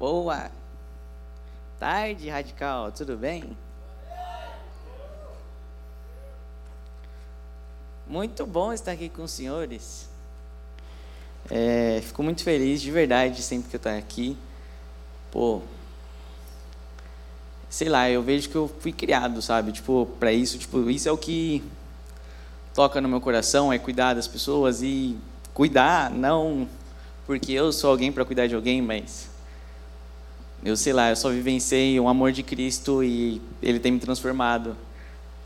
Boa tarde, radical, tudo bem? Muito bom estar aqui com os senhores. É, fico muito feliz, de verdade, sempre que eu estou aqui. Pô, sei lá, eu vejo que eu fui criado, sabe? Tipo, para isso, tipo, isso é o que toca no meu coração, é cuidar das pessoas e cuidar, não porque eu sou alguém para cuidar de alguém, mas eu sei lá, eu só vivenciei o amor de Cristo e Ele tem me transformado.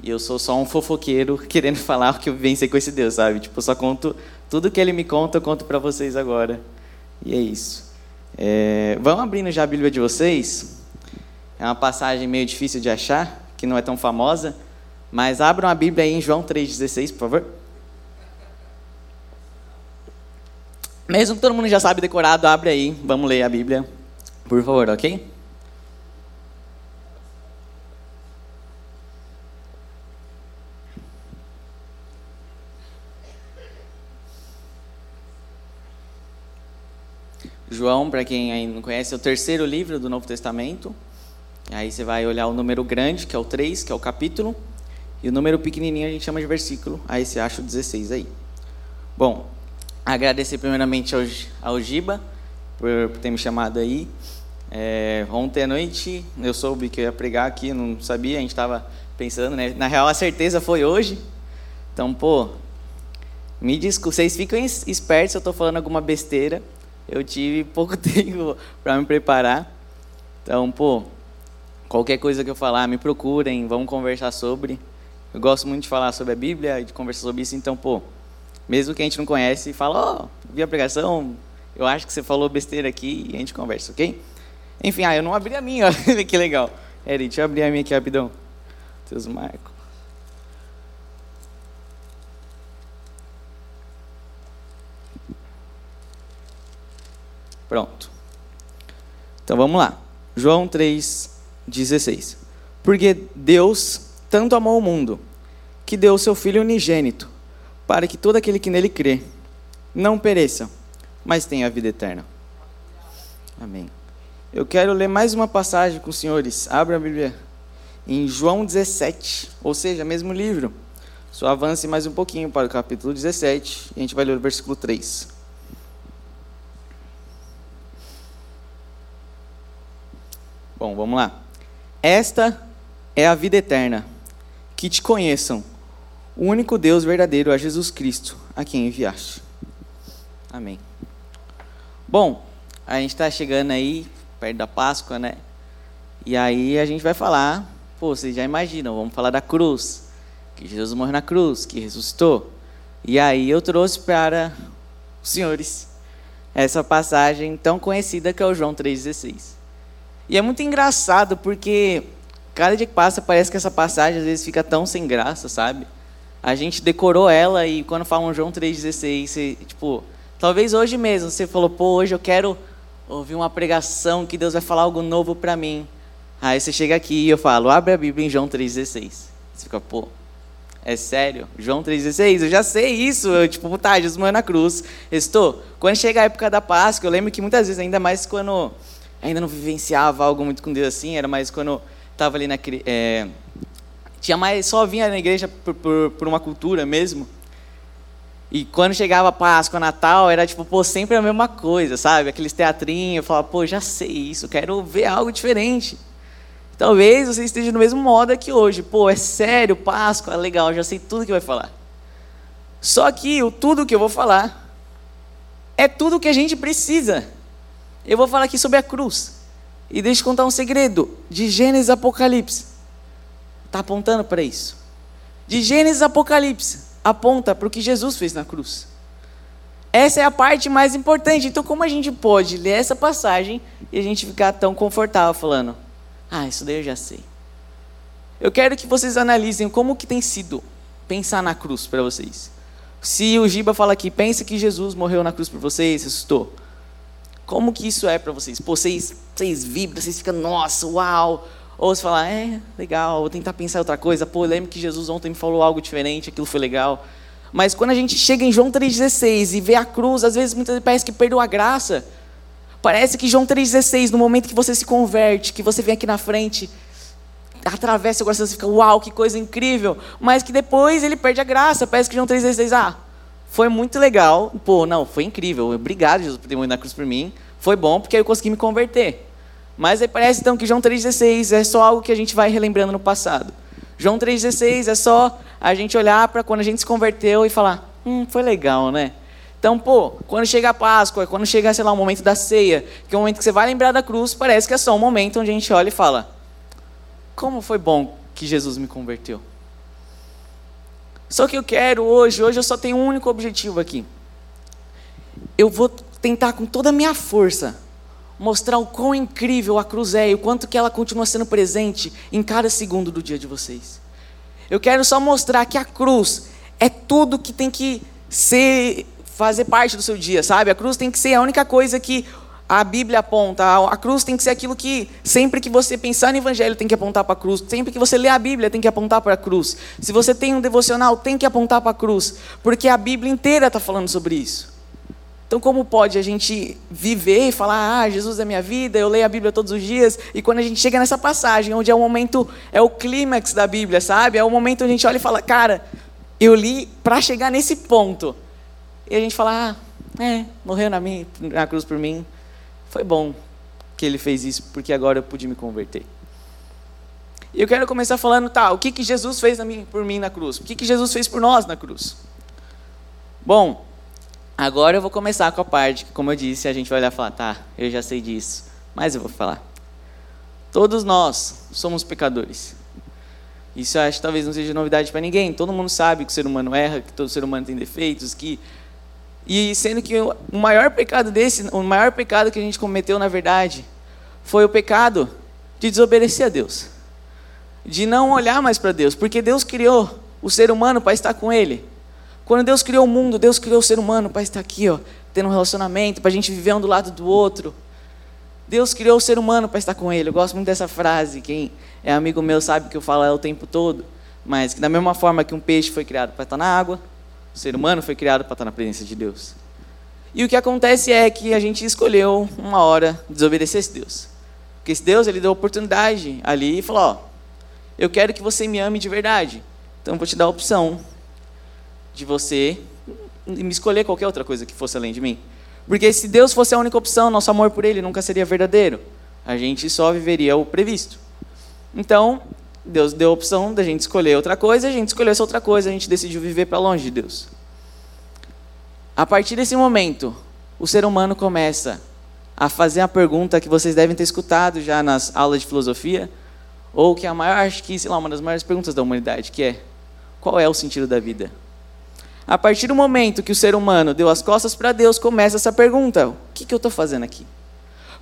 E eu sou só um fofoqueiro querendo falar o que eu vivenciei com esse Deus, sabe? Tipo, eu só conto tudo que Ele me conta, eu conto para vocês agora. E é isso. É, vamos abrindo já a Bíblia de vocês. É uma passagem meio difícil de achar, que não é tão famosa. Mas abram a Bíblia aí em João 3,16, por favor. Mesmo que todo mundo já sabe decorado, abre aí, vamos ler a Bíblia. Por favor, ok? João, para quem ainda não conhece, é o terceiro livro do Novo Testamento. Aí você vai olhar o número grande, que é o 3, que é o capítulo, e o número pequenininho a gente chama de versículo. Aí você acha o 16 aí. Bom, agradecer primeiramente ao, ao Giba por, por ter me chamado aí. É, ontem à noite eu soube que eu ia pregar aqui, não sabia, a gente estava pensando, né? Na real, a certeza foi hoje. Então, pô, me desculpe, vocês ficam espertos se eu estou falando alguma besteira. Eu tive pouco tempo para me preparar. Então, pô, qualquer coisa que eu falar, me procurem, vamos conversar sobre. Eu gosto muito de falar sobre a Bíblia e de conversar sobre isso, então, pô, mesmo que a gente não conhece, fala, ó, oh, vi a pregação, eu acho que você falou besteira aqui e a gente conversa, ok? Enfim, ah, eu não abri a minha, olha que legal. Eri, deixa eu abrir a minha aqui rapidão. Deus Marco. Pronto. Então vamos lá. João 3,16. Porque Deus tanto amou o mundo, que deu o seu Filho unigênito, para que todo aquele que nele crê não pereça, mas tenha a vida eterna. Amém. Eu quero ler mais uma passagem com os senhores. Abra a Bíblia em João 17, ou seja, mesmo livro. Só avance mais um pouquinho para o capítulo 17 e a gente vai ler o versículo 3. Bom, vamos lá. Esta é a vida eterna, que te conheçam, o único Deus verdadeiro a Jesus Cristo, a quem enviaste. Amém. Bom, a gente está chegando aí perto da Páscoa, né? E aí a gente vai falar, pô, vocês já imaginam, vamos falar da cruz, que Jesus morreu na cruz, que ressuscitou. E aí eu trouxe para os senhores essa passagem tão conhecida que é o João 3,16. E é muito engraçado porque cada dia que passa parece que essa passagem às vezes fica tão sem graça, sabe? A gente decorou ela e quando falam João 3,16, tipo, talvez hoje mesmo você falou, pô, hoje eu quero ouvi uma pregação que Deus vai falar algo novo para mim. Aí você chega aqui e eu falo, abre a Bíblia em João 3,16. Você fica, pô, é sério? João 3,16? Eu já sei isso. Eu, tipo, tá, Jesus morreu na cruz. Estou. Quando chega a época da Páscoa, eu lembro que muitas vezes, ainda mais quando ainda não vivenciava algo muito com Deus assim, era mais quando estava ali na. É, tinha mais, só vinha na igreja por, por, por uma cultura mesmo. E quando chegava Páscoa, Natal, era tipo, pô, sempre a mesma coisa, sabe? Aqueles teatrinhos, eu falava, pô, já sei isso, quero ver algo diferente. Talvez você esteja no mesmo modo aqui hoje. Pô, é sério, Páscoa, legal, já sei tudo que vai falar. Só que o tudo que eu vou falar é tudo que a gente precisa. Eu vou falar aqui sobre a cruz. E deixa eu contar um segredo. De Gênesis Apocalipse. Está apontando para isso. De Gênesis Apocalipse aponta para o que Jesus fez na cruz. Essa é a parte mais importante. Então, como a gente pode ler essa passagem e a gente ficar tão confortável falando: "Ah, isso daí eu já sei". Eu quero que vocês analisem como que tem sido pensar na cruz para vocês. Se o Giba fala aqui, pensa que Jesus morreu na cruz por vocês, ressuscitou. Como que isso é para vocês? Pô, vocês, vocês vibram, vocês ficam, nossa, uau, ou você fala, é, legal, vou tentar pensar outra coisa. Pô, lembro que Jesus ontem me falou algo diferente, aquilo foi legal. Mas quando a gente chega em João 3,16 e vê a cruz, às vezes muitas vezes parece que perdeu a graça. Parece que João 3,16, no momento que você se converte, que você vem aqui na frente, atravessa o coração, você fica, uau, que coisa incrível. Mas que depois ele perde a graça. Parece que João 3,16, ah, foi muito legal. Pô, não, foi incrível. Obrigado, Jesus, por ter morrido na cruz por mim. Foi bom, porque eu consegui me converter. Mas aí parece então que João 3,16 é só algo que a gente vai relembrando no passado. João 3,16 é só a gente olhar para quando a gente se converteu e falar: hum, foi legal, né? Então, pô, quando chega a Páscoa, quando chega, sei lá, o momento da ceia, que é o momento que você vai lembrar da cruz, parece que é só um momento onde a gente olha e fala: como foi bom que Jesus me converteu. Só que eu quero hoje, hoje eu só tenho um único objetivo aqui. Eu vou tentar com toda a minha força mostrar o quão incrível a cruz é e o quanto que ela continua sendo presente em cada segundo do dia de vocês. Eu quero só mostrar que a cruz é tudo que tem que ser fazer parte do seu dia, sabe? A cruz tem que ser a única coisa que a Bíblia aponta. A cruz tem que ser aquilo que sempre que você pensar no Evangelho tem que apontar para a cruz. Sempre que você lê a Bíblia tem que apontar para a cruz. Se você tem um devocional tem que apontar para a cruz, porque a Bíblia inteira está falando sobre isso. Então, como pode a gente viver e falar, ah, Jesus é minha vida, eu leio a Bíblia todos os dias, e quando a gente chega nessa passagem, onde é o momento, é o clímax da Bíblia, sabe? É o momento onde a gente olha e fala, cara, eu li para chegar nesse ponto. E a gente fala, ah, é, morreu na, na cruz por mim, foi bom que ele fez isso, porque agora eu pude me converter. E eu quero começar falando, tá, o que, que Jesus fez por mim na cruz? O que, que Jesus fez por nós na cruz? Bom, Agora eu vou começar com a parte que, como eu disse, a gente vai olhar e falar, tá, eu já sei disso, mas eu vou falar. Todos nós somos pecadores. Isso acho que talvez não seja novidade para ninguém. Todo mundo sabe que o ser humano erra, que todo ser humano tem defeitos, que e sendo que o maior pecado desse, o maior pecado que a gente cometeu na verdade, foi o pecado de desobedecer a Deus. De não olhar mais para Deus, porque Deus criou o ser humano para estar com ele. Quando Deus criou o mundo, Deus criou o ser humano para estar aqui, ó, tendo um relacionamento, para a gente viver um do lado do outro. Deus criou o ser humano para estar com Ele. Eu gosto muito dessa frase. Quem é amigo meu sabe que eu falo ela o tempo todo. Mas que da mesma forma que um peixe foi criado para estar na água, o ser humano foi criado para estar na presença de Deus. E o que acontece é que a gente escolheu uma hora desobedecer esse Deus. Porque esse Deus ele deu oportunidade ali e falou: ó, eu quero que você me ame de verdade. Então eu vou te dar a opção de você me escolher qualquer outra coisa que fosse além de mim. Porque se Deus fosse a única opção, nosso amor por Ele nunca seria verdadeiro. A gente só viveria o previsto. Então, Deus deu a opção da gente escolher outra coisa, a gente escolheu essa outra coisa, a gente decidiu viver para longe de Deus. A partir desse momento, o ser humano começa a fazer a pergunta que vocês devem ter escutado já nas aulas de filosofia, ou que é a maior, acho que, sei lá, uma das maiores perguntas da humanidade, que é: qual é o sentido da vida? A partir do momento que o ser humano deu as costas para Deus, começa essa pergunta: o que, que eu estou fazendo aqui?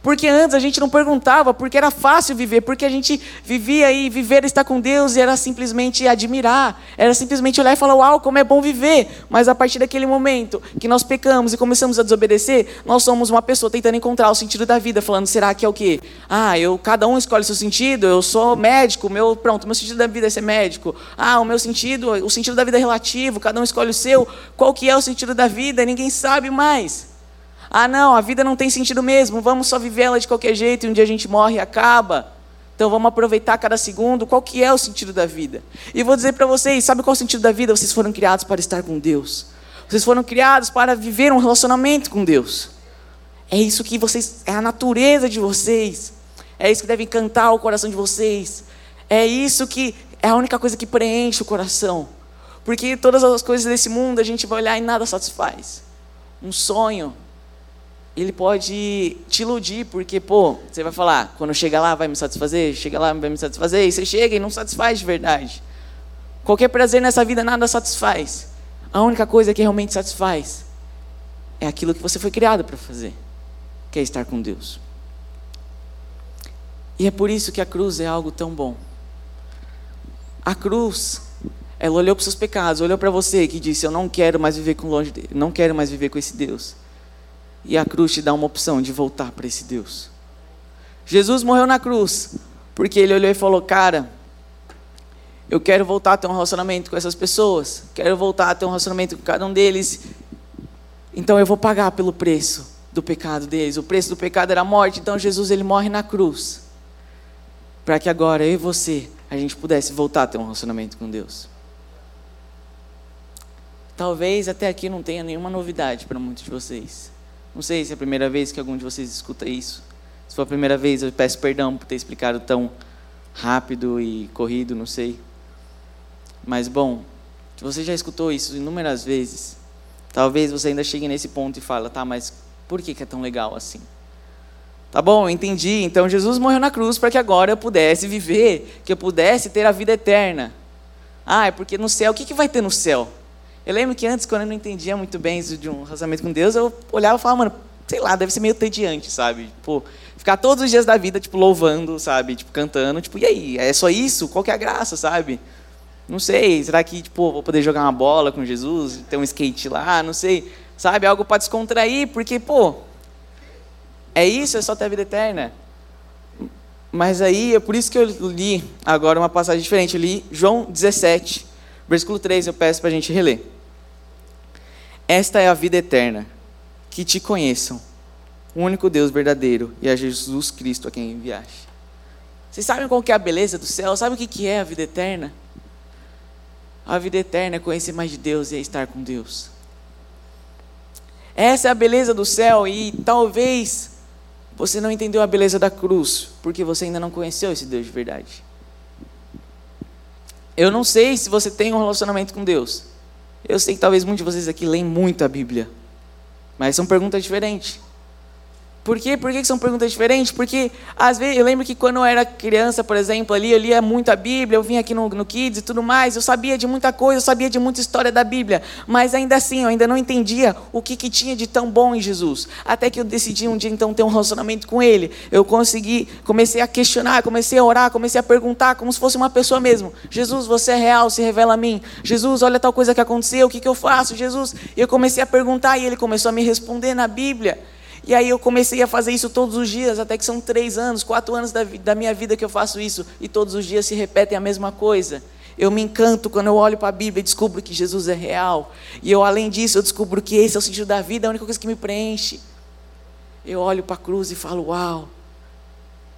Porque antes a gente não perguntava, porque era fácil viver, porque a gente vivia e viver estar com Deus e era simplesmente admirar, era simplesmente olhar e falar, uau, como é bom viver. Mas a partir daquele momento que nós pecamos e começamos a desobedecer, nós somos uma pessoa tentando encontrar o sentido da vida, falando, será que é o quê? Ah, eu, cada um escolhe seu sentido, eu sou médico, meu, pronto, meu sentido da vida é ser médico. Ah, o meu sentido, o sentido da vida é relativo, cada um escolhe o seu. Qual que é o sentido da vida? Ninguém sabe mais. Ah, não, a vida não tem sentido mesmo, vamos só viver ela de qualquer jeito e um dia a gente morre e acaba. Então vamos aproveitar cada segundo. Qual que é o sentido da vida? E vou dizer para vocês, sabe qual é o sentido da vida? Vocês foram criados para estar com Deus. Vocês foram criados para viver um relacionamento com Deus. É isso que vocês, é a natureza de vocês. É isso que deve encantar o coração de vocês. É isso que é a única coisa que preenche o coração. Porque todas as coisas desse mundo a gente vai olhar e nada satisfaz. Um sonho, ele pode te iludir, porque, pô, você vai falar, quando chega lá vai me satisfazer, chega lá vai me satisfazer, e você chega e não satisfaz de verdade. Qualquer prazer nessa vida nada satisfaz. A única coisa que realmente satisfaz é aquilo que você foi criado para fazer, que é estar com Deus. E é por isso que a cruz é algo tão bom. A cruz, ela olhou para os seus pecados, olhou para você que disse: Eu não quero mais viver com longe não quero mais viver com esse Deus. E a cruz te dá uma opção de voltar para esse Deus. Jesus morreu na cruz porque ele olhou e falou: Cara, eu quero voltar a ter um relacionamento com essas pessoas, quero voltar a ter um relacionamento com cada um deles. Então eu vou pagar pelo preço do pecado deles. O preço do pecado era a morte, então Jesus ele morre na cruz. Para que agora eu e você, a gente pudesse voltar a ter um relacionamento com Deus. Talvez até aqui não tenha nenhuma novidade para muitos de vocês. Não sei se é a primeira vez que algum de vocês escuta isso. Se for a primeira vez, eu peço perdão por ter explicado tão rápido e corrido, não sei. Mas bom, se você já escutou isso inúmeras vezes, talvez você ainda chegue nesse ponto e fale, tá, mas por que, é tão legal assim? Tá bom, entendi. Então Jesus morreu na cruz para que agora eu pudesse viver, que eu pudesse ter a vida eterna. Ah, é porque no céu, o que vai ter no céu? Eu lembro que antes, quando eu não entendia muito bem isso de um relacionamento com Deus, eu olhava e falava, mano, sei lá, deve ser meio tediante, sabe? Tipo, ficar todos os dias da vida, tipo, louvando, sabe? Tipo, cantando, tipo, e aí? É só isso? Qual que é a graça, sabe? Não sei, será que, tipo, vou poder jogar uma bola com Jesus, ter um skate lá, não sei, sabe? Algo para descontrair, porque, pô, é isso, é só ter a vida eterna. Mas aí, é por isso que eu li agora uma passagem diferente, eu li João 17, versículo 3, eu peço para a gente reler. Esta é a vida eterna, que te conheçam, o único Deus verdadeiro e a Jesus Cristo a quem enviaste. Vocês sabem qual que é a beleza do céu? Sabe o que é a vida eterna? A vida eterna é conhecer mais de Deus e é estar com Deus. Essa é a beleza do céu e talvez você não entendeu a beleza da cruz, porque você ainda não conheceu esse Deus de verdade. Eu não sei se você tem um relacionamento com Deus. Eu sei que talvez muitos de vocês aqui leem muito a Bíblia, mas são perguntas diferentes. Por quê? Por que são perguntas diferentes? Porque, às vezes, eu lembro que quando eu era criança, por exemplo, ali, eu lia muito a Bíblia, eu vinha aqui no, no Kids e tudo mais, eu sabia de muita coisa, eu sabia de muita história da Bíblia, mas ainda assim, eu ainda não entendia o que, que tinha de tão bom em Jesus. Até que eu decidi um dia, então, ter um relacionamento com Ele. Eu consegui, comecei a questionar, comecei a orar, comecei a perguntar, como se fosse uma pessoa mesmo. Jesus, você é real, se revela a mim. Jesus, olha tal coisa que aconteceu, o que, que eu faço? Jesus, e eu comecei a perguntar e Ele começou a me responder na Bíblia. E aí eu comecei a fazer isso todos os dias, até que são três anos, quatro anos da, da minha vida que eu faço isso, e todos os dias se repetem a mesma coisa. Eu me encanto quando eu olho para a Bíblia e descubro que Jesus é real. E eu, além disso, eu descubro que esse é o sentido da vida, a única coisa que me preenche. Eu olho para a cruz e falo, uau,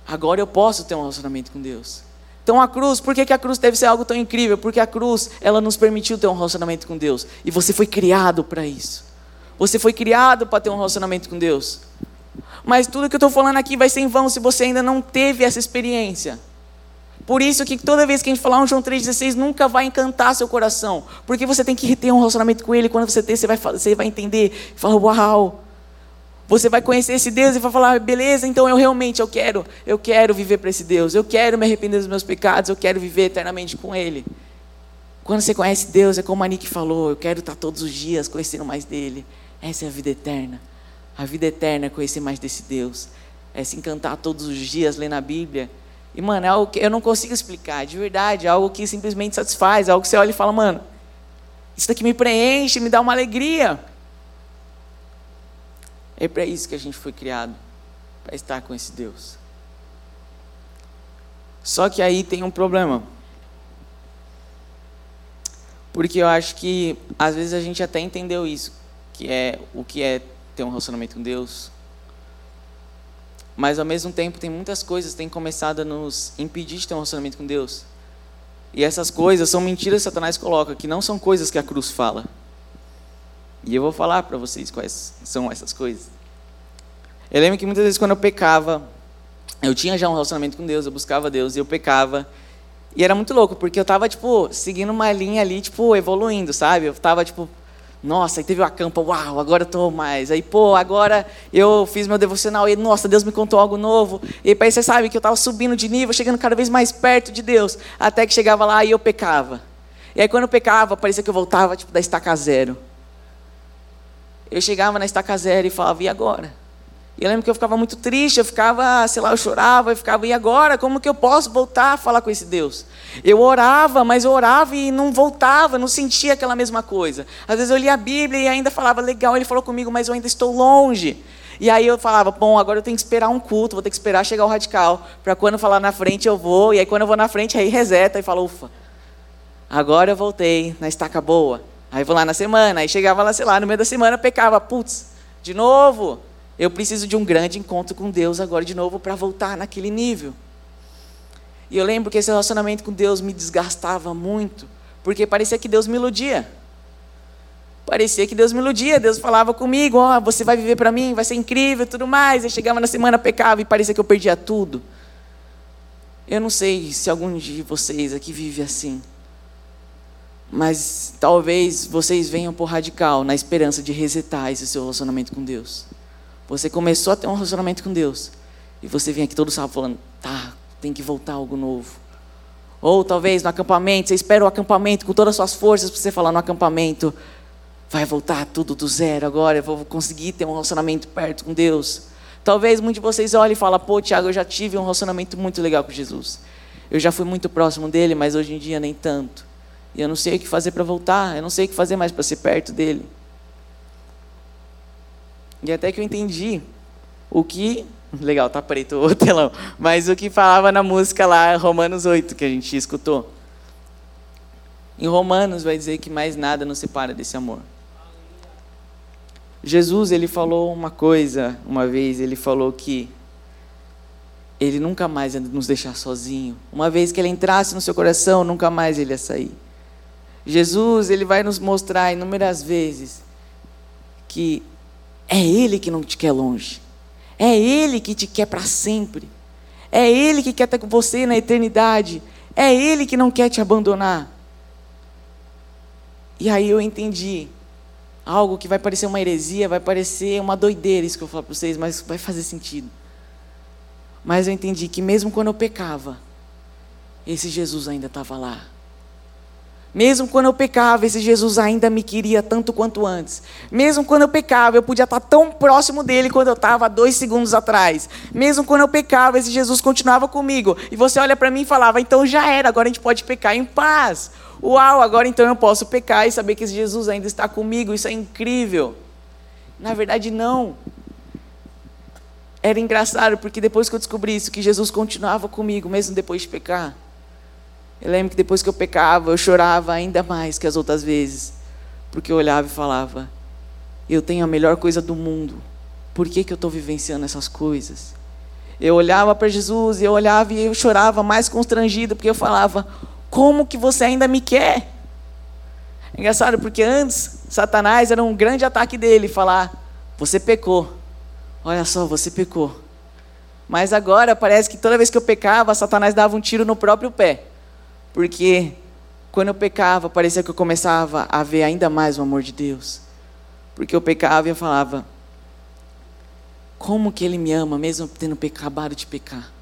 agora eu posso ter um relacionamento com Deus. Então a cruz, por que, que a cruz deve ser algo tão incrível? Porque a cruz, ela nos permitiu ter um relacionamento com Deus. E você foi criado para isso. Você foi criado para ter um relacionamento com Deus. Mas tudo que eu estou falando aqui vai ser em vão se você ainda não teve essa experiência. Por isso que toda vez que a gente falar um João 3,16 nunca vai encantar seu coração. Porque você tem que ter um relacionamento com Ele. Quando você ter, você vai, você vai entender. Fala, uau. Você vai conhecer esse Deus e vai falar, beleza, então eu realmente eu quero, eu quero viver para esse Deus. Eu quero me arrepender dos meus pecados. Eu quero viver eternamente com Ele. Quando você conhece Deus, é como a Nick falou, eu quero estar todos os dias conhecendo mais dele. Essa é a vida eterna. A vida eterna é conhecer mais desse Deus. É se encantar todos os dias, lendo a Bíblia. E, mano, é algo que eu não consigo explicar, de verdade. É algo que simplesmente satisfaz. É algo que você olha e fala, mano, isso daqui me preenche, me dá uma alegria. É para isso que a gente foi criado para estar com esse Deus. Só que aí tem um problema. Porque eu acho que às vezes a gente até entendeu isso que é o que é ter um relacionamento com Deus. Mas ao mesmo tempo tem muitas coisas que têm começado a nos impedir de ter um relacionamento com Deus. E essas coisas são mentiras que Satanás coloca, que não são coisas que a cruz fala. E eu vou falar para vocês quais são essas coisas. Eu lembro que muitas vezes quando eu pecava, eu tinha já um relacionamento com Deus, eu buscava Deus e eu pecava. E era muito louco, porque eu estava tipo seguindo uma linha ali, tipo evoluindo, sabe? Eu estava tipo nossa, aí teve uma campa, uau, agora eu estou mais. Aí, pô, agora eu fiz meu devocional e, nossa, Deus me contou algo novo. E aí você sabe que eu estava subindo de nível, chegando cada vez mais perto de Deus, até que chegava lá e eu pecava. E aí quando eu pecava, parecia que eu voltava tipo da estaca zero. Eu chegava na estaca zero e falava, e agora? E eu lembro que eu ficava muito triste, eu ficava, sei lá, eu chorava, eu ficava, e agora? Como que eu posso voltar a falar com esse Deus? Eu orava, mas eu orava e não voltava, não sentia aquela mesma coisa. Às vezes eu lia a Bíblia e ainda falava, legal, ele falou comigo, mas eu ainda estou longe. E aí eu falava, bom, agora eu tenho que esperar um culto, vou ter que esperar chegar o radical, para quando falar na frente eu vou, e aí quando eu vou na frente, aí reseta e fala, ufa, agora eu voltei na estaca boa. Aí vou lá na semana, aí chegava lá, sei lá, no meio da semana, pecava, putz, de novo. Eu preciso de um grande encontro com Deus agora de novo para voltar naquele nível. E eu lembro que esse relacionamento com Deus me desgastava muito, porque parecia que Deus me iludia. Parecia que Deus me iludia, Deus falava comigo, ó, oh, você vai viver para mim, vai ser incrível, tudo mais. Eu chegava na semana, pecava e parecia que eu perdia tudo. Eu não sei se algum de vocês aqui vive assim. Mas talvez vocês venham por radical na esperança de resetar esse seu relacionamento com Deus. Você começou a ter um relacionamento com Deus. E você vem aqui todo sábado falando, tá, tem que voltar algo novo. Ou talvez no acampamento, você espera o acampamento com todas as suas forças para você falar no acampamento, vai voltar tudo do zero agora, eu vou conseguir ter um relacionamento perto com Deus. Talvez muitos de vocês olhem e falem, pô, Tiago, eu já tive um relacionamento muito legal com Jesus. Eu já fui muito próximo dele, mas hoje em dia nem tanto. E eu não sei o que fazer para voltar, eu não sei o que fazer mais para ser perto dele. E até que eu entendi o que. Legal, tá preto o telão. Mas o que falava na música lá, Romanos 8, que a gente escutou. Em Romanos vai dizer que mais nada nos separa desse amor. Jesus, ele falou uma coisa uma vez, ele falou que ele nunca mais ia nos deixar sozinho. Uma vez que ele entrasse no seu coração, nunca mais ele ia sair. Jesus, ele vai nos mostrar inúmeras vezes que é ele que não te quer longe. É ele que te quer para sempre. É ele que quer estar com você na eternidade. É ele que não quer te abandonar. E aí eu entendi algo que vai parecer uma heresia, vai parecer uma doideira isso que eu falo para vocês, mas vai fazer sentido. Mas eu entendi que mesmo quando eu pecava, esse Jesus ainda estava lá. Mesmo quando eu pecava, esse Jesus ainda me queria tanto quanto antes. Mesmo quando eu pecava, eu podia estar tão próximo dele quando eu estava dois segundos atrás. Mesmo quando eu pecava, esse Jesus continuava comigo. E você olha para mim e falava: então já era, agora a gente pode pecar em paz. Uau, agora então eu posso pecar e saber que esse Jesus ainda está comigo. Isso é incrível. Na verdade, não. Era engraçado porque depois que eu descobri isso, que Jesus continuava comigo, mesmo depois de pecar. Eu lembro que depois que eu pecava, eu chorava ainda mais que as outras vezes, porque eu olhava e falava: Eu tenho a melhor coisa do mundo, por que, que eu estou vivenciando essas coisas? Eu olhava para Jesus e eu olhava e eu chorava mais constrangido, porque eu falava: Como que você ainda me quer? É engraçado, porque antes, Satanás era um grande ataque dele falar: Você pecou. Olha só, você pecou. Mas agora parece que toda vez que eu pecava, Satanás dava um tiro no próprio pé. Porque quando eu pecava, parecia que eu começava a ver ainda mais o amor de Deus. Porque eu pecava e eu falava: Como que Ele me ama, mesmo tendo acabado de pecar?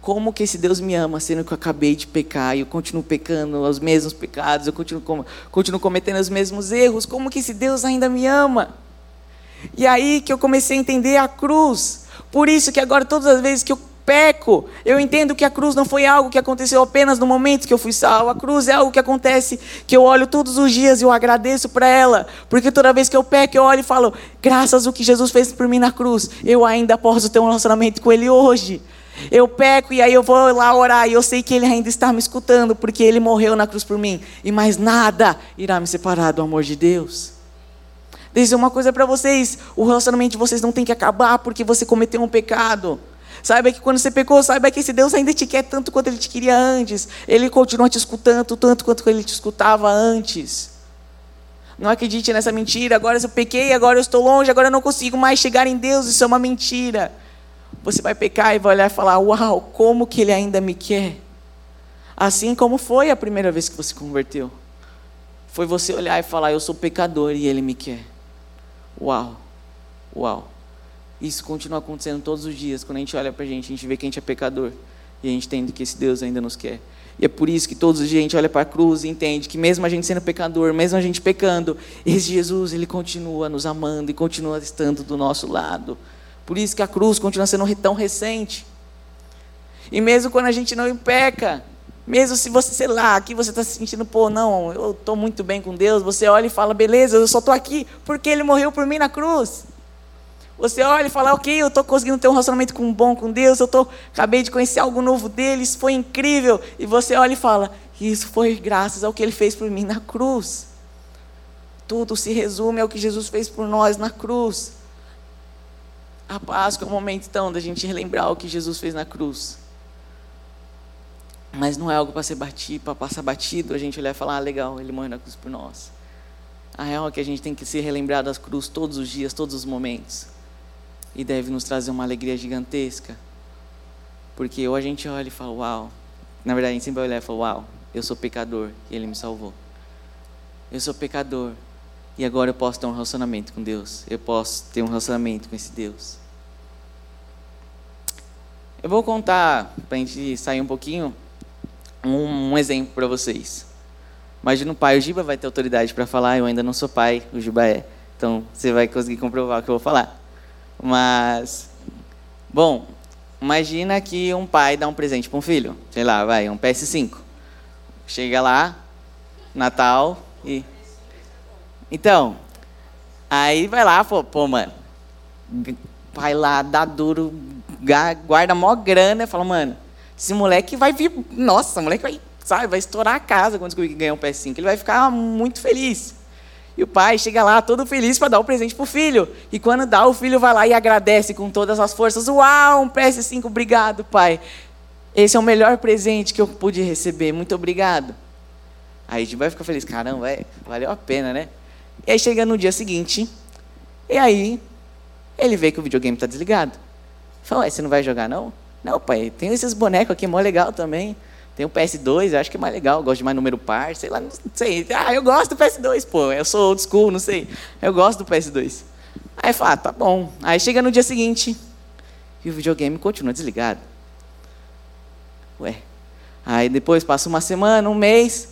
Como que esse Deus me ama, sendo que eu acabei de pecar e eu continuo pecando os mesmos pecados, eu continuo, continuo cometendo os mesmos erros? Como que esse Deus ainda me ama? E aí que eu comecei a entender a cruz. Por isso que agora, todas as vezes que eu peco, eu entendo que a cruz não foi algo que aconteceu apenas no momento que eu fui salvo. A cruz é algo que acontece que eu olho todos os dias e eu agradeço para ela, porque toda vez que eu peco, eu olho e falo: graças ao que Jesus fez por mim na cruz, eu ainda posso ter um relacionamento com Ele hoje. Eu peco e aí eu vou lá orar e eu sei que Ele ainda está me escutando, porque Ele morreu na cruz por mim e mais nada irá me separar do amor de Deus. Dizer uma coisa para vocês: o relacionamento de vocês não tem que acabar porque você cometeu um pecado. Saiba que quando você pecou, saiba que esse Deus ainda te quer tanto quanto ele te queria antes. Ele continua te escutando tanto quanto ele te escutava antes. Não acredite nessa mentira. Agora eu pequei, agora eu estou longe, agora eu não consigo mais chegar em Deus. Isso é uma mentira. Você vai pecar e vai olhar e falar: Uau, como que ele ainda me quer? Assim como foi a primeira vez que você converteu. Foi você olhar e falar: Eu sou pecador e ele me quer. Uau, uau. Isso continua acontecendo todos os dias. Quando a gente olha para a gente, a gente vê que a gente é pecador. E a gente entende que esse Deus ainda nos quer. E é por isso que todos os dias a gente olha para a cruz e entende que mesmo a gente sendo pecador, mesmo a gente pecando, esse Jesus, ele continua nos amando e continua estando do nosso lado. Por isso que a cruz continua sendo tão recente. E mesmo quando a gente não peca, mesmo se você, sei lá, aqui você está se sentindo, pô, não, eu estou muito bem com Deus, você olha e fala, beleza, eu só estou aqui porque Ele morreu por mim na cruz. Você olha e fala, ok, eu estou conseguindo ter um relacionamento com, bom com Deus, eu tô, acabei de conhecer algo novo dele, isso foi incrível. E você olha e fala, isso foi graças ao que ele fez por mim na cruz. Tudo se resume ao que Jesus fez por nós na cruz. A Páscoa é um momento então da gente relembrar o que Jesus fez na cruz. Mas não é algo para ser batido, para passar batido, a gente olhar e falar, ah, legal, ele morreu na cruz por nós. A real é que a gente tem que se relembrar das cruzes todos os dias, todos os momentos. E deve nos trazer uma alegria gigantesca. Porque ou a gente olha e fala, uau. Na verdade, a gente sempre vai olhar e fala, uau, eu sou pecador e ele me salvou. Eu sou pecador e agora eu posso ter um relacionamento com Deus. Eu posso ter um relacionamento com esse Deus. Eu vou contar, para a gente sair um pouquinho, um, um exemplo para vocês. Imagina o pai, o Giba vai ter autoridade para falar, eu ainda não sou pai, o Giba é. Então você vai conseguir comprovar o que eu vou falar. Mas, bom, imagina que um pai dá um presente para um filho, sei lá, vai, um PS5. Chega lá, Natal e. Então, aí vai lá, pô, pô mano, pai lá, dá duro, guarda mó grana e fala, mano, esse moleque vai vir. Nossa, moleque vai, sabe, vai estourar a casa quando descobrir que ganhou um PS5. Ele vai ficar muito feliz. E o pai chega lá todo feliz para dar o presente pro filho. E quando dá, o filho vai lá e agradece com todas as forças. Uau, um PS5, obrigado, pai. Esse é o melhor presente que eu pude receber. Muito obrigado. Aí a gente vai ficar feliz. Caramba, é, valeu a pena, né? E aí chega no dia seguinte. E aí ele vê que o videogame está desligado. Fala, ué, você não vai jogar não? Não, pai, tem esses bonecos aqui, mó legal também. Tem o PS2, eu acho que é mais legal, gosto de mais número par, sei lá, não sei. Ah, eu gosto do PS2, pô, eu sou old school, não sei. Eu gosto do PS2. Aí fala, ah, tá bom. Aí chega no dia seguinte e o videogame continua desligado. Ué. Aí depois passa uma semana, um mês,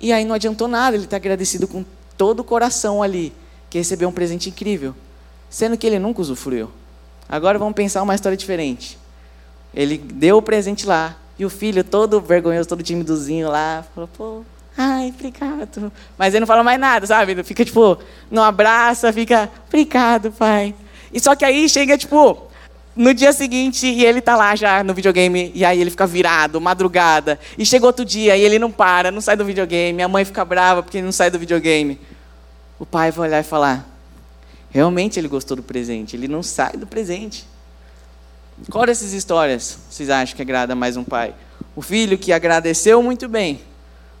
e aí não adiantou nada, ele está agradecido com todo o coração ali, que recebeu um presente incrível, sendo que ele nunca usufruiu. Agora vamos pensar uma história diferente. Ele deu o presente lá. E o filho, todo vergonhoso, todo timidozinho lá, falou, pô, ai, obrigado. Mas ele não fala mais nada, sabe? Ele fica, tipo, não abraça, fica, obrigado, pai. E só que aí chega, tipo, no dia seguinte, e ele tá lá já no videogame, e aí ele fica virado, madrugada. E chega outro dia, e ele não para, não sai do videogame. A mãe fica brava porque ele não sai do videogame. O pai vai olhar e falar: realmente ele gostou do presente, ele não sai do presente. Qual dessas histórias vocês acham que agrada mais um pai? O filho que agradeceu muito bem,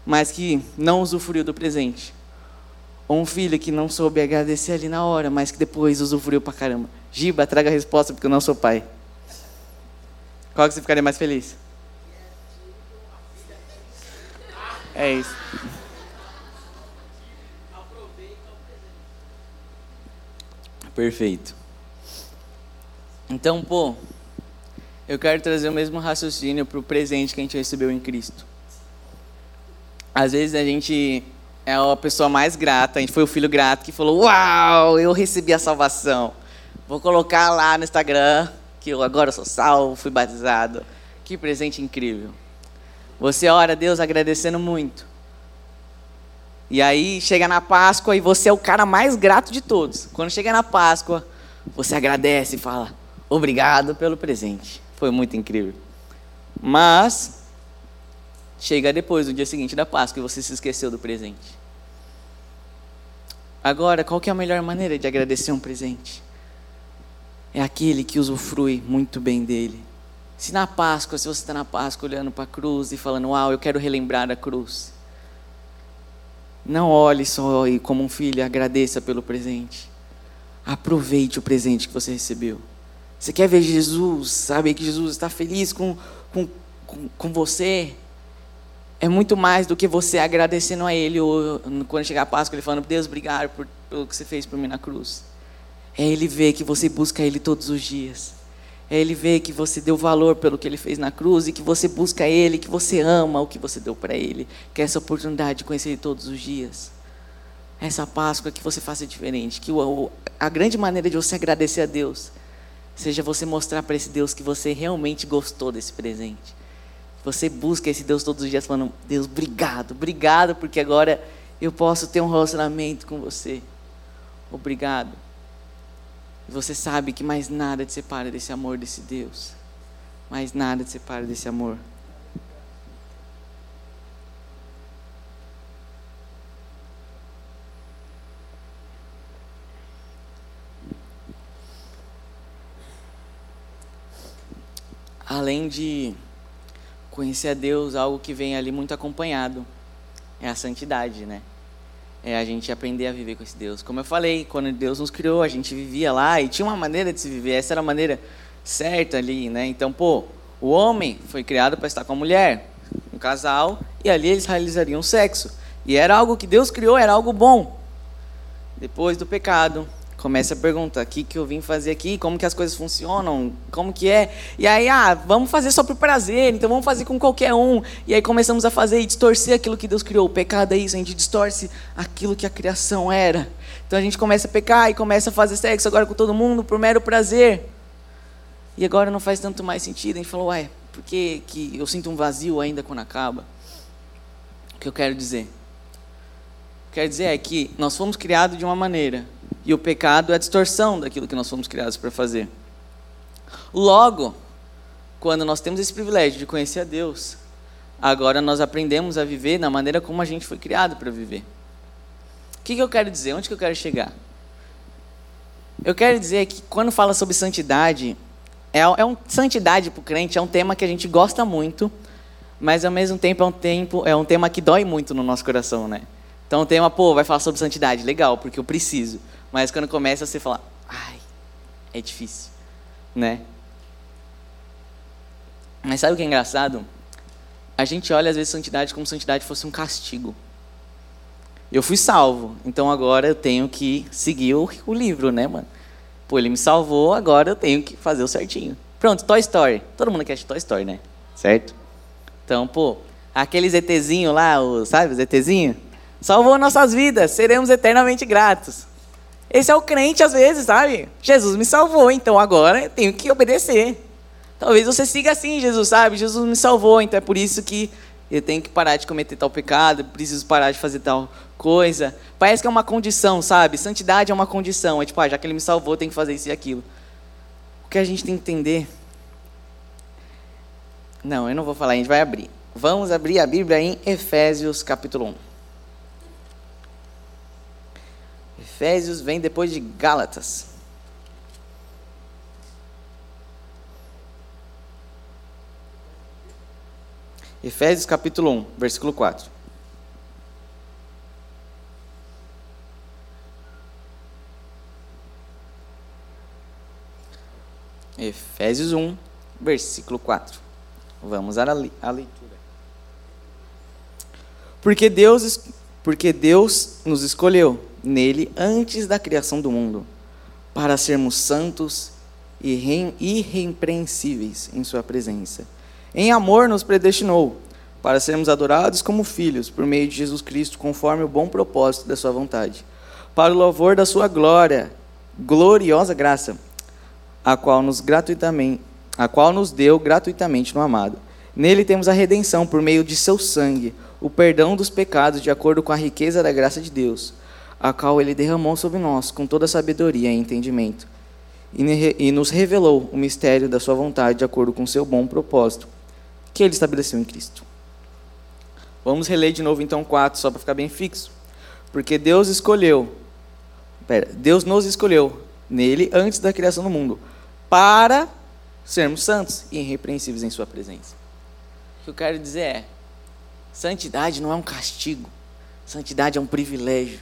mas que não usufruiu do presente. Ou um filho que não soube agradecer ali na hora, mas que depois usufruiu pra caramba. Giba, traga a resposta porque eu não sou pai. Qual que você ficaria mais feliz? É isso. Perfeito. Então, pô, eu quero trazer o mesmo raciocínio para o presente que a gente recebeu em Cristo. Às vezes a gente é a pessoa mais grata, a gente foi o filho grato que falou: Uau, eu recebi a salvação. Vou colocar lá no Instagram que eu agora sou salvo, fui batizado. Que presente incrível. Você ora a Deus agradecendo muito. E aí chega na Páscoa e você é o cara mais grato de todos. Quando chega na Páscoa, você agradece e fala: Obrigado pelo presente. Foi muito incrível. Mas chega depois, no dia seguinte da Páscoa, e você se esqueceu do presente. Agora, qual que é a melhor maneira de agradecer um presente? É aquele que usufrui muito bem dele. Se na Páscoa, se você está na Páscoa olhando para a cruz e falando, uau, eu quero relembrar a cruz. Não olhe só como um filho, agradeça pelo presente. Aproveite o presente que você recebeu. Você quer ver Jesus, sabe que Jesus está feliz com, com, com, com você? É muito mais do que você agradecendo a Ele, ou quando chegar a Páscoa, Ele falando, Deus, obrigado por, pelo que você fez por mim na cruz. É Ele ver que você busca Ele todos os dias. É Ele ver que você deu valor pelo que Ele fez na cruz e que você busca Ele, que você ama o que você deu para Ele. Que é essa oportunidade de conhecer Ele todos os dias. Essa Páscoa que você faça diferente. Que a grande maneira de você agradecer a Deus seja você mostrar para esse Deus que você realmente gostou desse presente. Você busca esse Deus todos os dias falando: Deus, obrigado, obrigado, porque agora eu posso ter um relacionamento com você. Obrigado. E você sabe que mais nada te separa desse amor desse Deus. Mais nada te separa desse amor. Além de conhecer a Deus, algo que vem ali muito acompanhado é a santidade, né? É a gente aprender a viver com esse Deus. Como eu falei, quando Deus nos criou, a gente vivia lá e tinha uma maneira de se viver. Essa era a maneira certa ali, né? Então, pô, o homem foi criado para estar com a mulher, um casal, e ali eles realizariam sexo. E era algo que Deus criou, era algo bom. Depois do pecado, começa a perguntar: o que, que eu vim fazer aqui? Como que as coisas funcionam? Como que é? E aí, ah, vamos fazer só por prazer, então vamos fazer com qualquer um. E aí começamos a fazer e distorcer aquilo que Deus criou. O pecado é isso, a gente distorce aquilo que a criação era. Então a gente começa a pecar e começa a fazer sexo agora com todo mundo por mero prazer. E agora não faz tanto mais sentido. A gente falou, ué, por que, que eu sinto um vazio ainda quando acaba? O que eu quero dizer? O que eu quero dizer é que nós fomos criados de uma maneira e o pecado é a distorção daquilo que nós fomos criados para fazer. Logo, quando nós temos esse privilégio de conhecer a Deus, agora nós aprendemos a viver da maneira como a gente foi criado para viver. O que, que eu quero dizer? Onde que eu quero chegar? Eu quero dizer que quando fala sobre santidade, é, é um, santidade para o crente é um tema que a gente gosta muito, mas ao mesmo tempo é um, tempo, é um tema que dói muito no nosso coração, né? Então o tema, pô, vai falar sobre santidade, legal, porque eu preciso. Mas quando começa você fala, ai, é difícil, né? Mas sabe o que é engraçado? A gente olha às vezes santidade como se santidade fosse um castigo. Eu fui salvo, então agora eu tenho que seguir o, o livro, né, mano? Pô, ele me salvou, agora eu tenho que fazer o certinho. Pronto, Toy Story. Todo mundo quer Toy Story, né? Certo? Então, pô, aqueles ETzinho lá, o, sabe, os ETzinho? Salvou nossas vidas, seremos eternamente gratos. Esse é o crente às vezes, sabe? Jesus me salvou, então agora eu tenho que obedecer. Talvez você siga assim, Jesus, sabe? Jesus me salvou, então é por isso que eu tenho que parar de cometer tal pecado, preciso parar de fazer tal coisa. Parece que é uma condição, sabe? Santidade é uma condição. É tipo, ah, já que ele me salvou, tenho que fazer isso e aquilo. O que a gente tem que entender. Não, eu não vou falar, a gente vai abrir. Vamos abrir a Bíblia em Efésios capítulo 1. Efésios vem depois de Gálatas. Efésios capítulo 1, versículo 4. Efésios 1, versículo 4. Vamos à leitura. Porque Deus, porque Deus nos escolheu nele antes da criação do mundo, para sermos santos e irrepreensíveis em Sua presença. Em amor nos predestinou, para sermos adorados como filhos, por meio de Jesus Cristo, conforme o bom propósito da Sua vontade, para o louvor da Sua glória, gloriosa graça, a qual nos gratuitamente, a qual nos deu gratuitamente no amado. Nele temos a redenção por meio de seu sangue, o perdão dos pecados de acordo com a riqueza da graça de Deus a qual ele derramou sobre nós com toda sabedoria e entendimento, e nos revelou o mistério da sua vontade de acordo com seu bom propósito, que ele estabeleceu em Cristo. Vamos reler de novo então 4, só para ficar bem fixo. Porque Deus escolheu, pera, Deus nos escolheu nele antes da criação do mundo, para sermos santos e irrepreensíveis em sua presença. O que eu quero dizer é, santidade não é um castigo, santidade é um privilégio.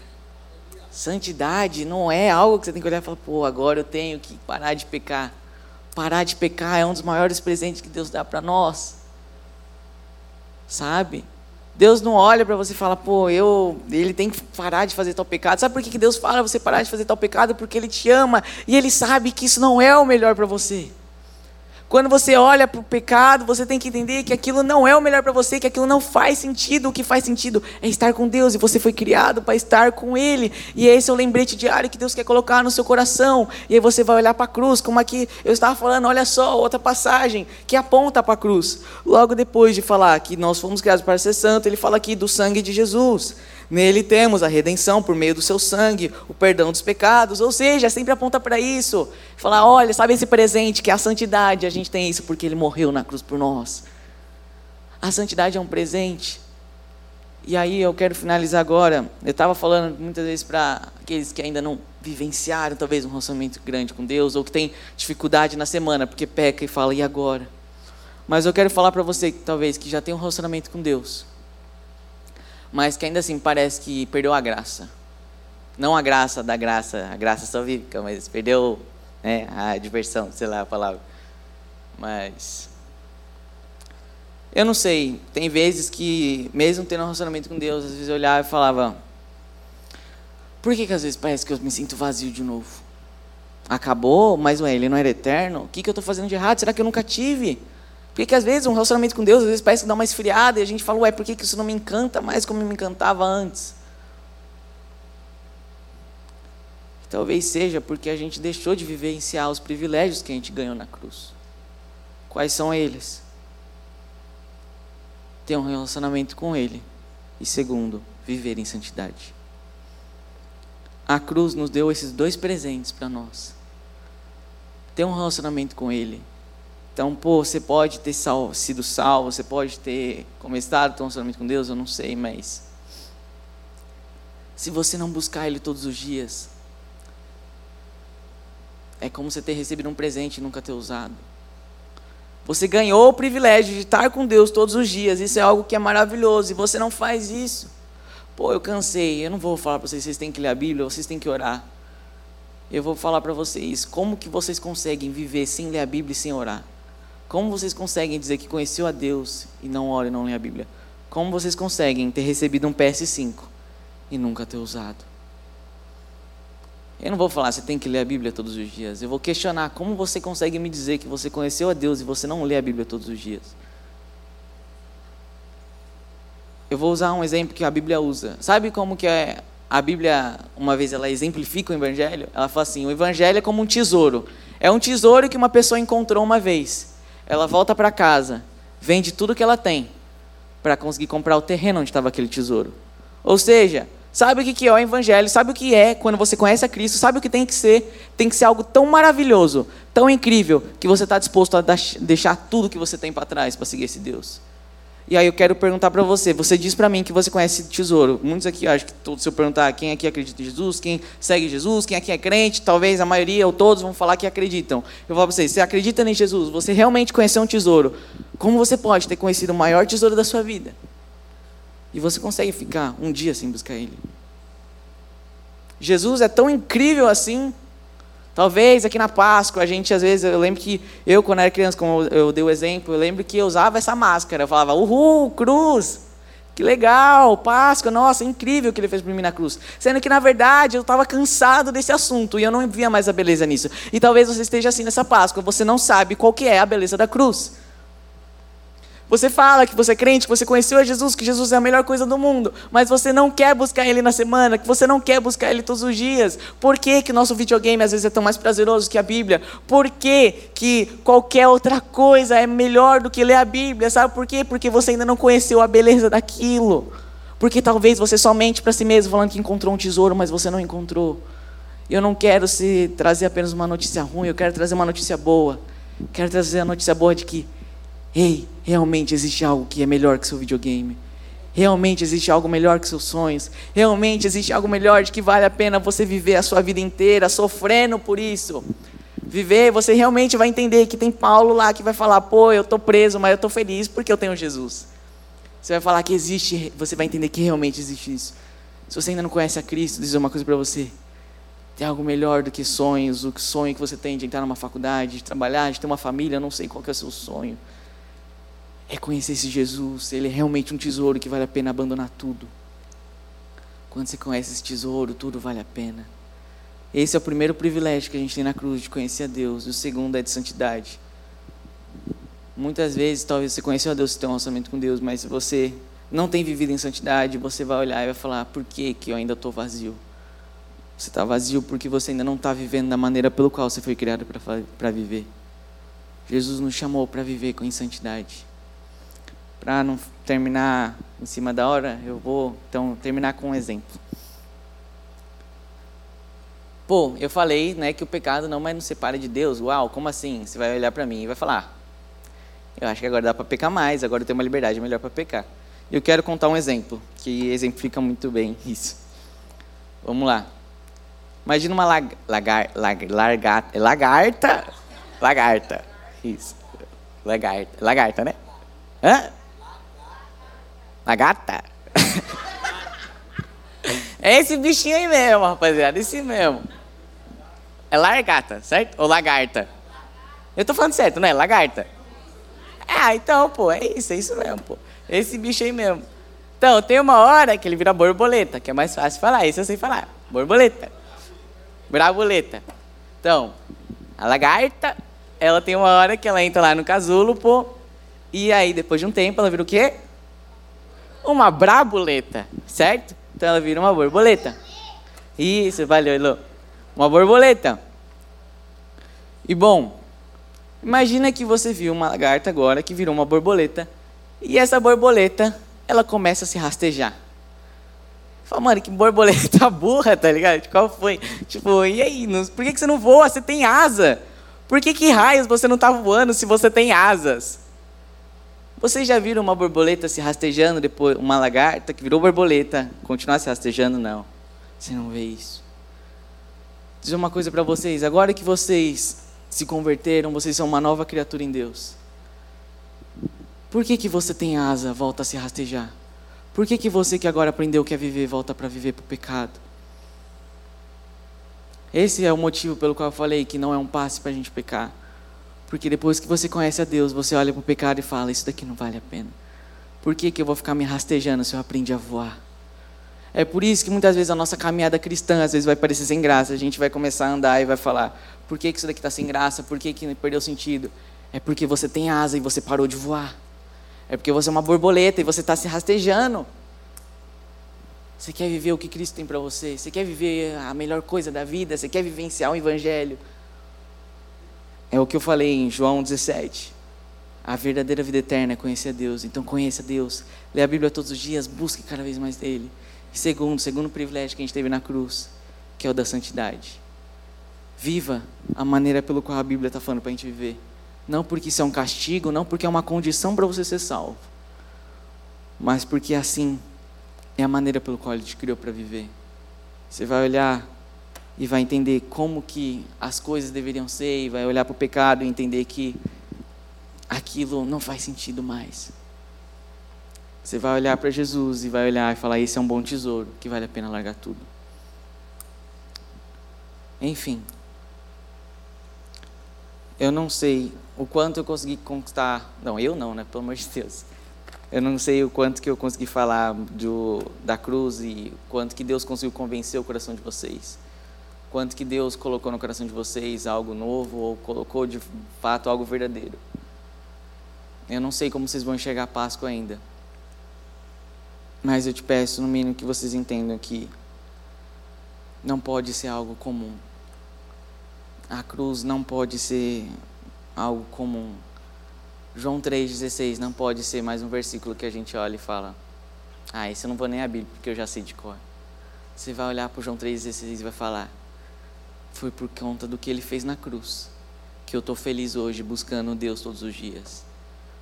Santidade não é algo que você tem que olhar e falar, pô, agora eu tenho que parar de pecar. Parar de pecar é um dos maiores presentes que Deus dá para nós. Sabe? Deus não olha para você e fala, pô, eu, ele tem que parar de fazer tal pecado. Sabe por que Deus fala você parar de fazer tal pecado? Porque Ele te ama e Ele sabe que isso não é o melhor para você. Quando você olha para o pecado, você tem que entender que aquilo não é o melhor para você, que aquilo não faz sentido. O que faz sentido é estar com Deus e você foi criado para estar com Ele. E esse é o lembrete diário que Deus quer colocar no seu coração. E aí você vai olhar para a cruz, como aqui eu estava falando, olha só, outra passagem que aponta para a cruz. Logo depois de falar que nós fomos criados para ser santo, ele fala aqui do sangue de Jesus. Nele temos a redenção por meio do seu sangue, o perdão dos pecados, ou seja, sempre aponta para isso. Falar, olha, sabe esse presente que é a santidade, a gente tem isso porque ele morreu na cruz por nós. A santidade é um presente. E aí eu quero finalizar agora. Eu estava falando muitas vezes para aqueles que ainda não vivenciaram talvez um relacionamento grande com Deus, ou que tem dificuldade na semana porque peca e fala, e agora? Mas eu quero falar para você talvez que já tem um relacionamento com Deus, mas que ainda assim parece que perdeu a graça. Não a graça da graça, a graça salvífica, mas perdeu né, a diversão, sei lá a palavra. Mas eu não sei, tem vezes que, mesmo tendo um relacionamento com Deus, às vezes eu olhava e falava: por que, que às vezes parece que eu me sinto vazio de novo? Acabou, mas ué, ele não era eterno? O que, que eu estou fazendo de errado? Será que eu nunca tive? Por que às vezes um relacionamento com Deus, às vezes parece que dá uma esfriada e a gente fala, ué, por que isso não me encanta mais como me encantava antes? Talvez seja porque a gente deixou de vivenciar os privilégios que a gente ganhou na cruz. Quais são eles? Ter um relacionamento com Ele. E segundo, viver em santidade. A cruz nos deu esses dois presentes para nós. Ter um relacionamento com Ele. Então, pô, você pode ter sal, sido salvo, você pode ter começado um relacionamento com Deus, eu não sei, mas. Se você não buscar Ele todos os dias, é como você ter recebido um presente e nunca ter usado. Você ganhou o privilégio de estar com Deus todos os dias. Isso é algo que é maravilhoso. E você não faz isso. Pô, eu cansei. Eu não vou falar para vocês, vocês têm que ler a Bíblia, vocês têm que orar. Eu vou falar para vocês como que vocês conseguem viver sem ler a Bíblia e sem orar. Como vocês conseguem dizer que conheceu a Deus e não ora e não lê a Bíblia? Como vocês conseguem ter recebido um PS5 e nunca ter usado? Eu não vou falar, você tem que ler a Bíblia todos os dias. Eu vou questionar como você consegue me dizer que você conheceu a Deus e você não lê a Bíblia todos os dias. Eu vou usar um exemplo que a Bíblia usa. Sabe como que é a Bíblia, uma vez ela exemplifica o Evangelho? Ela fala assim: o Evangelho é como um tesouro. É um tesouro que uma pessoa encontrou uma vez. Ela volta para casa, vende tudo que ela tem para conseguir comprar o terreno onde estava aquele tesouro. Ou seja, Sabe o que é o evangelho? Sabe o que é quando você conhece a Cristo? Sabe o que tem que ser? Tem que ser algo tão maravilhoso, tão incrível, que você está disposto a deixar tudo que você tem para trás para seguir esse Deus. E aí eu quero perguntar para você. Você diz para mim que você conhece tesouro. Muitos aqui, acho que se eu perguntar quem aqui acredita em Jesus, quem segue Jesus, quem aqui é crente, talvez a maioria ou todos vão falar que acreditam. Eu vou para vocês, você acredita em Jesus? Você realmente conheceu um tesouro? Como você pode ter conhecido o maior tesouro da sua vida? E você consegue ficar um dia sem buscar Ele. Jesus é tão incrível assim. Talvez aqui na Páscoa a gente às vezes, eu lembro que eu quando era criança, como eu dei o exemplo, eu lembro que eu usava essa máscara. Eu falava, uhul, cruz, que legal, Páscoa, nossa, incrível o que ele fez por mim na cruz. Sendo que na verdade eu estava cansado desse assunto e eu não via mais a beleza nisso. E talvez você esteja assim nessa Páscoa, você não sabe qual que é a beleza da cruz. Você fala que você é crente, que você conheceu a Jesus, que Jesus é a melhor coisa do mundo, mas você não quer buscar Ele na semana, que você não quer buscar Ele todos os dias. Por que, que nosso videogame às vezes é tão mais prazeroso que a Bíblia? Por que, que qualquer outra coisa é melhor do que ler a Bíblia? Sabe por quê? Porque você ainda não conheceu a beleza daquilo. Porque talvez você somente para si mesmo falando que encontrou um tesouro, mas você não encontrou. Eu não quero se trazer apenas uma notícia ruim, eu quero trazer uma notícia boa. Quero trazer a notícia boa de que Ei, realmente existe algo que é melhor que seu videogame. Realmente existe algo melhor que seus sonhos. Realmente existe algo melhor de que vale a pena você viver a sua vida inteira sofrendo por isso. Viver, você realmente vai entender que tem Paulo lá que vai falar: pô, eu estou preso, mas eu estou feliz porque eu tenho Jesus. Você vai falar que existe, você vai entender que realmente existe isso. Se você ainda não conhece a Cristo, dizer uma coisa para você: tem algo melhor do que sonhos, o sonho que você tem de entrar numa faculdade, de trabalhar, de ter uma família, não sei qual é o seu sonho é conhecer esse Jesus. Ele é realmente um tesouro que vale a pena abandonar tudo. Quando você conhece esse tesouro, tudo vale a pena. Esse é o primeiro privilégio que a gente tem na cruz, de conhecer a Deus. E o segundo é de santidade. Muitas vezes, talvez você conheceu a Deus, você tem um relacionamento com Deus, mas se você não tem vivido em santidade, você vai olhar e vai falar: por que, que eu ainda estou vazio? Você está vazio porque você ainda não está vivendo da maneira pelo qual você foi criado para viver. Jesus nos chamou para viver com santidade para não terminar em cima da hora, eu vou então terminar com um exemplo. Pô, eu falei, né, que o pecado não mais nos separa de Deus. Uau, como assim? Você vai olhar para mim e vai falar: "Eu acho que agora dá para pecar mais, agora eu tenho uma liberdade melhor para pecar". Eu quero contar um exemplo que exemplifica muito bem isso. Vamos lá. Imagina uma lagar, lagar, lag, largata, lagarta, lagarta. Isso. Lagarta. Lagarta, né? Hã? Lagarta? é esse bichinho aí mesmo, rapaziada. Esse mesmo. É largata, certo? Ou lagarta? Eu tô falando certo, não é? Lagarta. Ah, então, pô, é isso, é isso mesmo, pô. Esse bicho aí mesmo. Então, tem uma hora que ele vira borboleta, que é mais fácil falar, isso eu sei falar. Borboleta. Braboleta. Então, a lagarta, ela tem uma hora que ela entra lá no casulo, pô, e aí depois de um tempo ela vira o quê? Uma braboleta, certo? Então ela vira uma borboleta. Isso, valeu, Elô. Uma borboleta. E bom, imagina que você viu uma lagarta agora que virou uma borboleta, e essa borboleta, ela começa a se rastejar. Fala, mano, que borboleta burra, tá ligado? Qual foi? Tipo, e aí? Por que, que você não voa? Você tem asa. Por que, que raios você não está voando se você tem asas? Vocês já viram uma borboleta se rastejando depois, uma lagarta que virou borboleta, continuar se rastejando? Não. Você não vê isso. Vou dizer uma coisa para vocês. Agora que vocês se converteram, vocês são uma nova criatura em Deus. Por que, que você tem asa, volta a se rastejar? Por que, que você que agora aprendeu que é viver, volta para viver para o pecado? Esse é o motivo pelo qual eu falei que não é um passe para a gente pecar. Porque depois que você conhece a Deus, você olha para o pecado e fala: Isso daqui não vale a pena. Por que, que eu vou ficar me rastejando se eu aprendi a voar? É por isso que muitas vezes a nossa caminhada cristã às vezes vai parecer sem graça. A gente vai começar a andar e vai falar: Por que, que isso daqui está sem graça? Por que, que perdeu sentido? É porque você tem asa e você parou de voar. É porque você é uma borboleta e você está se rastejando. Você quer viver o que Cristo tem para você? Você quer viver a melhor coisa da vida? Você quer vivenciar o Evangelho? É o que eu falei em João 17. A verdadeira vida eterna é conhecer a Deus. Então conheça Deus. Lê a Bíblia todos os dias, busque cada vez mais dele. E segundo, segundo privilégio que a gente teve na cruz, que é o da santidade. Viva a maneira pelo qual a Bíblia está falando para a gente viver. Não porque isso é um castigo, não porque é uma condição para você ser salvo, mas porque assim é a maneira pelo qual Ele te criou para viver. Você vai olhar e vai entender como que as coisas deveriam ser, e vai olhar para o pecado e entender que aquilo não faz sentido mais. Você vai olhar para Jesus e vai olhar e falar: esse é um bom tesouro, que vale a pena largar tudo. Enfim, eu não sei o quanto eu consegui conquistar. Não, eu não, né? Pelo amor de Deus. Eu não sei o quanto que eu consegui falar do, da cruz e quanto que Deus conseguiu convencer o coração de vocês. Quanto que Deus colocou no coração de vocês algo novo ou colocou de fato algo verdadeiro. Eu não sei como vocês vão enxergar a Páscoa ainda. Mas eu te peço, no mínimo, que vocês entendam que não pode ser algo comum. A cruz não pode ser algo comum. João 3,16 não pode ser mais um versículo que a gente olha e fala: Ah, esse eu não vou nem abrir porque eu já sei de cor. Você vai olhar para João 3,16 e vai falar: Foi por conta do que ele fez na cruz que eu estou feliz hoje buscando Deus todos os dias.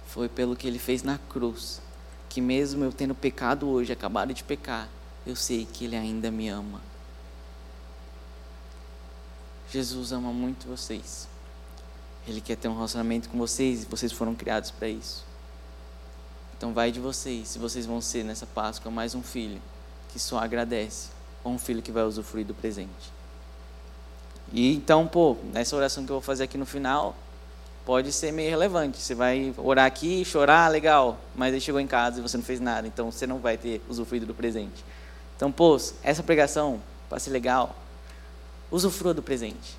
Foi pelo que ele fez na cruz que, mesmo eu tendo pecado hoje, acabado de pecar, eu sei que ele ainda me ama. Jesus ama muito vocês. Ele quer ter um relacionamento com vocês e vocês foram criados para isso. Então vai de vocês, se vocês vão ser nessa Páscoa mais um filho que só agradece, ou um filho que vai usufruir do presente. E então, pô, nessa oração que eu vou fazer aqui no final, pode ser meio relevante. Você vai orar aqui, chorar, legal, mas aí chegou em casa e você não fez nada, então você não vai ter usufruído do presente. Então, pô, essa pregação, para ser legal, usufrua do presente.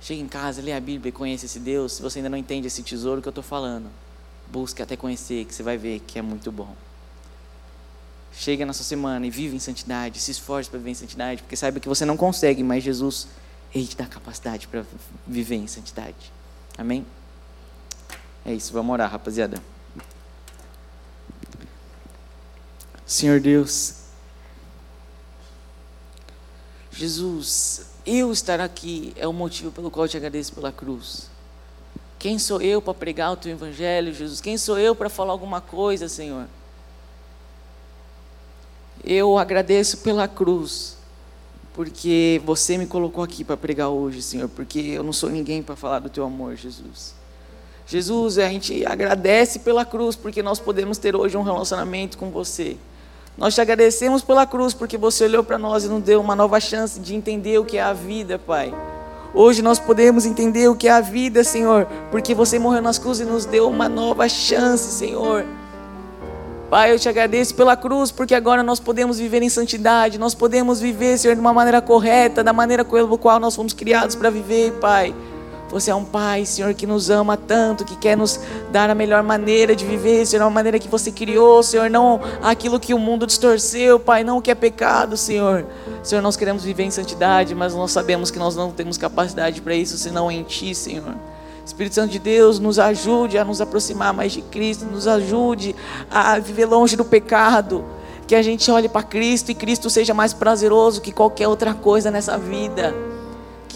Chega em casa, lê a Bíblia e conhece esse Deus. Se você ainda não entende esse tesouro que eu estou falando, busque até conhecer, que você vai ver que é muito bom. Chega na sua semana e vive em santidade, se esforce para viver em santidade, porque saiba que você não consegue, mas Jesus, Ele te dá capacidade para viver em santidade. Amém? É isso, vamos orar, rapaziada. Senhor Deus, Jesus, eu estar aqui é o motivo pelo qual te agradeço pela cruz. Quem sou eu para pregar o teu evangelho, Jesus? Quem sou eu para falar alguma coisa, Senhor? Eu agradeço pela cruz, porque você me colocou aqui para pregar hoje, Senhor, porque eu não sou ninguém para falar do teu amor, Jesus. Jesus, a gente agradece pela cruz, porque nós podemos ter hoje um relacionamento com você. Nós te agradecemos pela cruz, porque você olhou para nós e nos deu uma nova chance de entender o que é a vida, Pai. Hoje nós podemos entender o que é a vida, Senhor, porque você morreu nas cruzes e nos deu uma nova chance, Senhor. Pai, eu te agradeço pela cruz, porque agora nós podemos viver em santidade, nós podemos viver, Senhor, de uma maneira correta, da maneira pela qual nós fomos criados para viver, Pai. Você é um Pai, Senhor, que nos ama tanto, que quer nos dar a melhor maneira de viver, Senhor, a maneira que você criou, Senhor, não aquilo que o mundo distorceu, Pai, não o que é pecado, Senhor. Senhor, nós queremos viver em santidade, mas nós sabemos que nós não temos capacidade para isso, senão em Ti, Senhor. Espírito Santo de Deus, nos ajude a nos aproximar mais de Cristo, nos ajude a viver longe do pecado. Que a gente olhe para Cristo e Cristo seja mais prazeroso que qualquer outra coisa nessa vida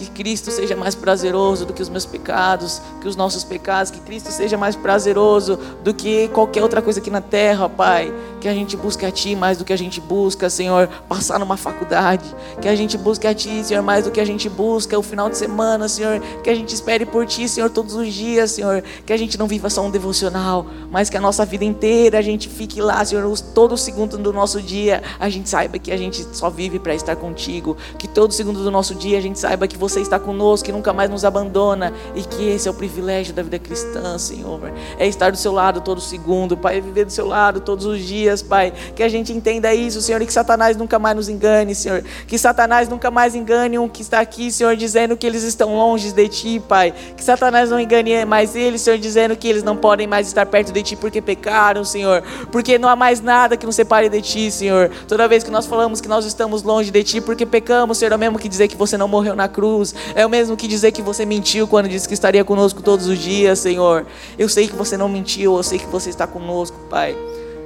que Cristo seja mais prazeroso do que os meus pecados, que os nossos pecados, que Cristo seja mais prazeroso do que qualquer outra coisa aqui na terra, Pai. Que a gente busque a Ti mais do que a gente busca, Senhor, passar numa faculdade. Que a gente busque a Ti, Senhor, mais do que a gente busca o final de semana, Senhor. Que a gente espere por Ti, Senhor, todos os dias, Senhor. Que a gente não viva só um devocional, mas que a nossa vida inteira a gente fique lá, Senhor, todo segundo do nosso dia a gente saiba que a gente só vive para estar contigo. Que todo segundo do nosso dia a gente saiba que você está conosco, que nunca mais nos abandona e que esse é o privilégio da vida cristã, Senhor. É estar do seu lado todo segundo, Pai, é viver do seu lado todos os dias, Pai. Que a gente entenda isso, Senhor, e que Satanás nunca mais nos engane, Senhor. Que Satanás nunca mais engane um que está aqui, Senhor, dizendo que eles estão longe de Ti, Pai. Que Satanás não engane mais eles, Senhor, dizendo que eles não podem mais estar perto de Ti porque pecaram, Senhor. Porque não há mais nada que nos separe de Ti, Senhor. Toda vez que nós falamos que nós estamos longe de Ti porque pecamos, Senhor, é o mesmo que dizer que você não morreu na cruz. É o mesmo que dizer que você mentiu quando disse que estaria conosco todos os dias, Senhor. Eu sei que você não mentiu, eu sei que você está conosco, Pai.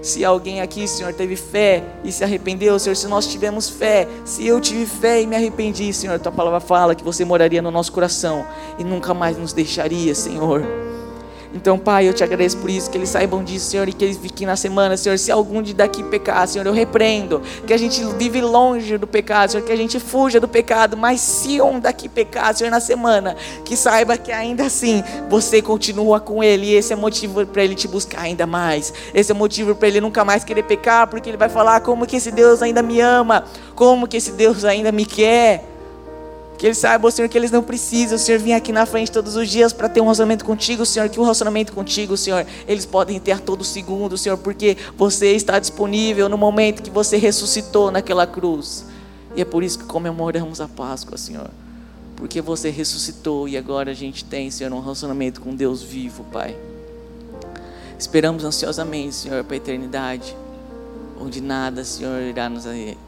Se alguém aqui, Senhor, teve fé e se arrependeu, Senhor, se nós tivemos fé, se eu tive fé e me arrependi, Senhor, tua palavra fala que você moraria no nosso coração e nunca mais nos deixaria, Senhor. Então, Pai, eu te agradeço por isso, que eles saibam disso, Senhor, e que eles fiquem na semana, Senhor. Se algum de daqui pecar, Senhor, eu repreendo. Que a gente vive longe do pecado, Senhor, que a gente fuja do pecado. Mas se um daqui pecar, Senhor, na semana, que saiba que ainda assim você continua com ele. E esse é motivo para ele te buscar ainda mais. Esse é motivo para ele nunca mais querer pecar, porque ele vai falar como que esse Deus ainda me ama, como que esse Deus ainda me quer. Que eles saibam, Senhor, que eles não precisam, Senhor, vir aqui na frente todos os dias para ter um relacionamento contigo, Senhor. Que o um relacionamento contigo, Senhor, eles podem ter todo segundo, Senhor, porque você está disponível no momento que você ressuscitou naquela cruz. E é por isso que comemoramos a Páscoa, Senhor. Porque você ressuscitou e agora a gente tem, Senhor, um relacionamento com Deus vivo, Pai. Esperamos ansiosamente, Senhor, para a eternidade, onde nada, Senhor, irá nos,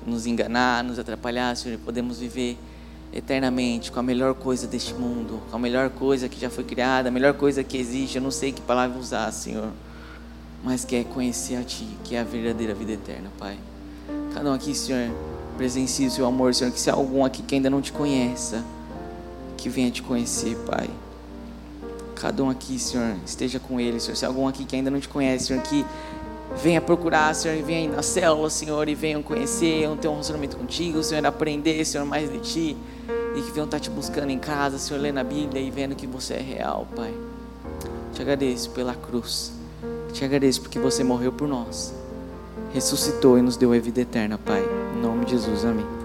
nos enganar, nos atrapalhar, Senhor, e podemos viver eternamente com a melhor coisa deste mundo, com a melhor coisa que já foi criada, a melhor coisa que existe. Eu não sei que palavra usar, Senhor, mas quer conhecer a Ti, que é a verdadeira vida eterna, Pai. Cada um aqui, Senhor, presencie o Seu amor, Senhor. Que se há algum aqui que ainda não te conheça, que venha te conhecer, Pai. Cada um aqui, Senhor, esteja com Ele, Senhor. Se há algum aqui que ainda não te conhece, Senhor, que venha procurar, Senhor, e venha na célula, Senhor, e venham conhecer, venham ter um relacionamento contigo, Senhor, aprender, Senhor, mais de Ti e que venham estar te buscando em casa, Senhor, lendo a Bíblia e vendo que você é real, Pai. Te agradeço pela cruz. Te agradeço porque você morreu por nós. Ressuscitou e nos deu a vida eterna, Pai. Em nome de Jesus, amém.